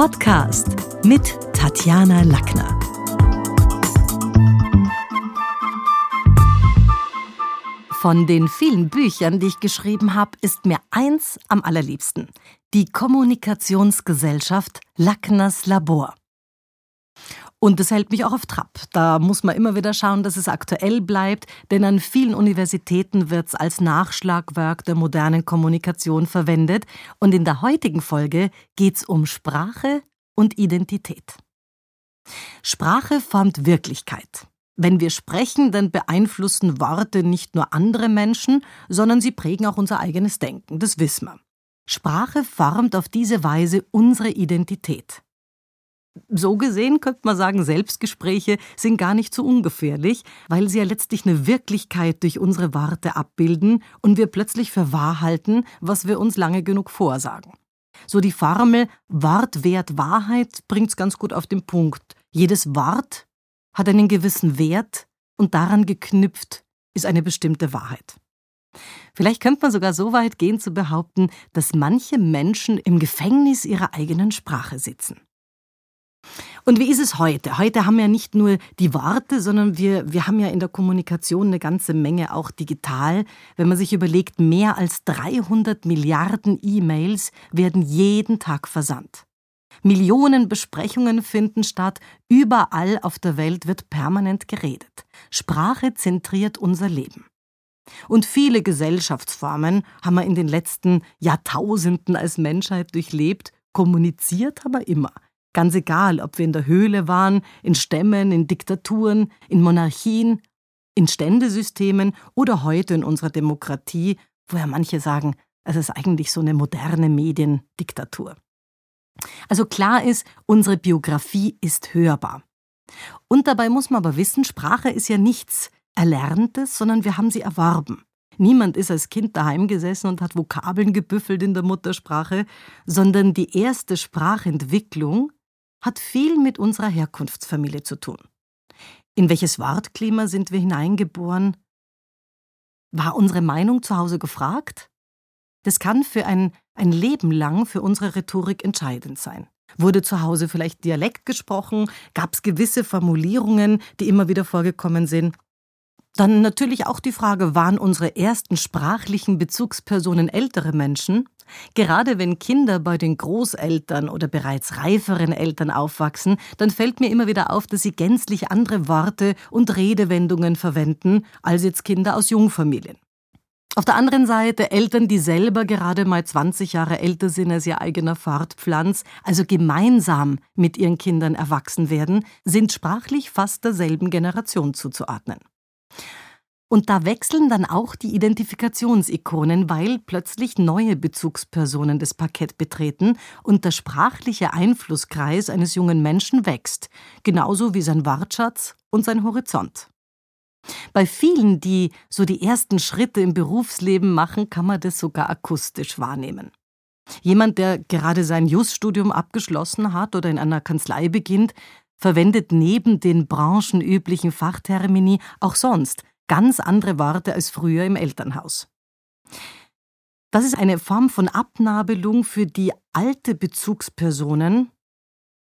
Podcast mit Tatjana Lackner. Von den vielen Büchern, die ich geschrieben habe, ist mir eins am allerliebsten. Die Kommunikationsgesellschaft Lackners Labor. Und das hält mich auch auf Trab. Da muss man immer wieder schauen, dass es aktuell bleibt, denn an vielen Universitäten wird es als Nachschlagwerk der modernen Kommunikation verwendet. Und in der heutigen Folge geht es um Sprache und Identität. Sprache formt Wirklichkeit. Wenn wir sprechen, dann beeinflussen Worte nicht nur andere Menschen, sondern sie prägen auch unser eigenes Denken, das wissen wir. Sprache formt auf diese Weise unsere Identität. So gesehen könnte man sagen, Selbstgespräche sind gar nicht so ungefährlich, weil sie ja letztlich eine Wirklichkeit durch unsere Worte abbilden und wir plötzlich für wahr halten, was wir uns lange genug vorsagen. So die Formel Wort wert Wahrheit bringt's ganz gut auf den Punkt. Jedes Wort hat einen gewissen Wert und daran geknüpft ist eine bestimmte Wahrheit. Vielleicht könnte man sogar so weit gehen zu behaupten, dass manche Menschen im Gefängnis ihrer eigenen Sprache sitzen. Und wie ist es heute? Heute haben wir ja nicht nur die Worte, sondern wir, wir haben ja in der Kommunikation eine ganze Menge auch digital. Wenn man sich überlegt, mehr als 300 Milliarden E-Mails werden jeden Tag versandt. Millionen Besprechungen finden statt, überall auf der Welt wird permanent geredet. Sprache zentriert unser Leben. Und viele Gesellschaftsformen haben wir in den letzten Jahrtausenden als Menschheit durchlebt, kommuniziert aber immer. Ganz egal, ob wir in der Höhle waren, in Stämmen, in Diktaturen, in Monarchien, in Ständesystemen oder heute in unserer Demokratie, wo ja manche sagen, es ist eigentlich so eine moderne Mediendiktatur. Also klar ist, unsere Biografie ist hörbar. Und dabei muss man aber wissen, Sprache ist ja nichts Erlerntes, sondern wir haben sie erworben. Niemand ist als Kind daheim gesessen und hat Vokabeln gebüffelt in der Muttersprache, sondern die erste Sprachentwicklung hat viel mit unserer Herkunftsfamilie zu tun. In welches Wortklima sind wir hineingeboren? War unsere Meinung zu Hause gefragt? Das kann für ein, ein Leben lang für unsere Rhetorik entscheidend sein. Wurde zu Hause vielleicht Dialekt gesprochen? Gab es gewisse Formulierungen, die immer wieder vorgekommen sind? Dann natürlich auch die Frage, waren unsere ersten sprachlichen Bezugspersonen ältere Menschen? Gerade wenn Kinder bei den Großeltern oder bereits reiferen Eltern aufwachsen, dann fällt mir immer wieder auf, dass sie gänzlich andere Worte und Redewendungen verwenden als jetzt Kinder aus Jungfamilien. Auf der anderen Seite Eltern, die selber gerade mal 20 Jahre älter sind als ihr eigener Fortpflanz, also gemeinsam mit ihren Kindern erwachsen werden, sind sprachlich fast derselben Generation zuzuordnen. Und da wechseln dann auch die Identifikationsikonen, weil plötzlich neue Bezugspersonen das Parkett betreten und der sprachliche Einflusskreis eines jungen Menschen wächst, genauso wie sein Wortschatz und sein Horizont. Bei vielen, die so die ersten Schritte im Berufsleben machen, kann man das sogar akustisch wahrnehmen. Jemand, der gerade sein Juststudium abgeschlossen hat oder in einer Kanzlei beginnt, verwendet neben den branchenüblichen Fachtermini auch sonst ganz andere Worte als früher im Elternhaus. Das ist eine Form von Abnabelung, für die alte Bezugspersonen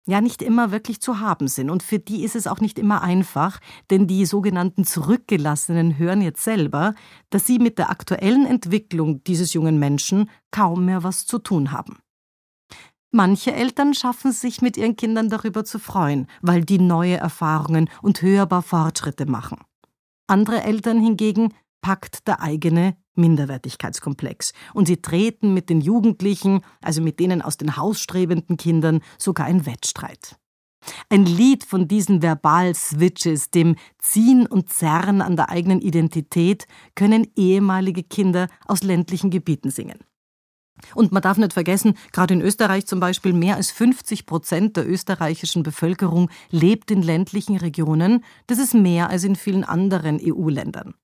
ja nicht immer wirklich zu haben sind. Und für die ist es auch nicht immer einfach, denn die sogenannten Zurückgelassenen hören jetzt selber, dass sie mit der aktuellen Entwicklung dieses jungen Menschen kaum mehr was zu tun haben. Manche Eltern schaffen es sich mit ihren Kindern darüber zu freuen, weil die neue Erfahrungen und hörbar Fortschritte machen. Andere Eltern hingegen packt der eigene Minderwertigkeitskomplex und sie treten mit den Jugendlichen, also mit denen aus den hausstrebenden Kindern, sogar in Wettstreit. Ein Lied von diesen Verbal-Switches, dem Ziehen und Zerren an der eigenen Identität, können ehemalige Kinder aus ländlichen Gebieten singen. Und man darf nicht vergessen, gerade in Österreich zum Beispiel, mehr als 50 Prozent der österreichischen Bevölkerung lebt in ländlichen Regionen. Das ist mehr als in vielen anderen EU-Ländern.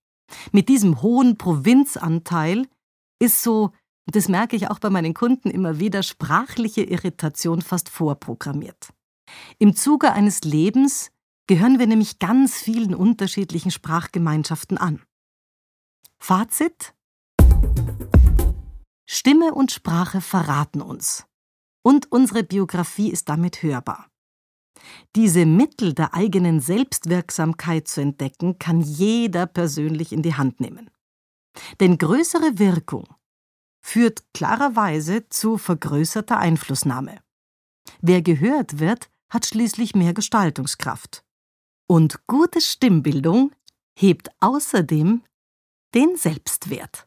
Mit diesem hohen Provinzanteil ist so, das merke ich auch bei meinen Kunden immer wieder, sprachliche Irritation fast vorprogrammiert. Im Zuge eines Lebens gehören wir nämlich ganz vielen unterschiedlichen Sprachgemeinschaften an. Fazit? Stimme und Sprache verraten uns. Und unsere Biografie ist damit hörbar. Diese Mittel der eigenen Selbstwirksamkeit zu entdecken, kann jeder persönlich in die Hand nehmen. Denn größere Wirkung führt klarerweise zu vergrößerter Einflussnahme. Wer gehört wird, hat schließlich mehr Gestaltungskraft. Und gute Stimmbildung hebt außerdem den Selbstwert.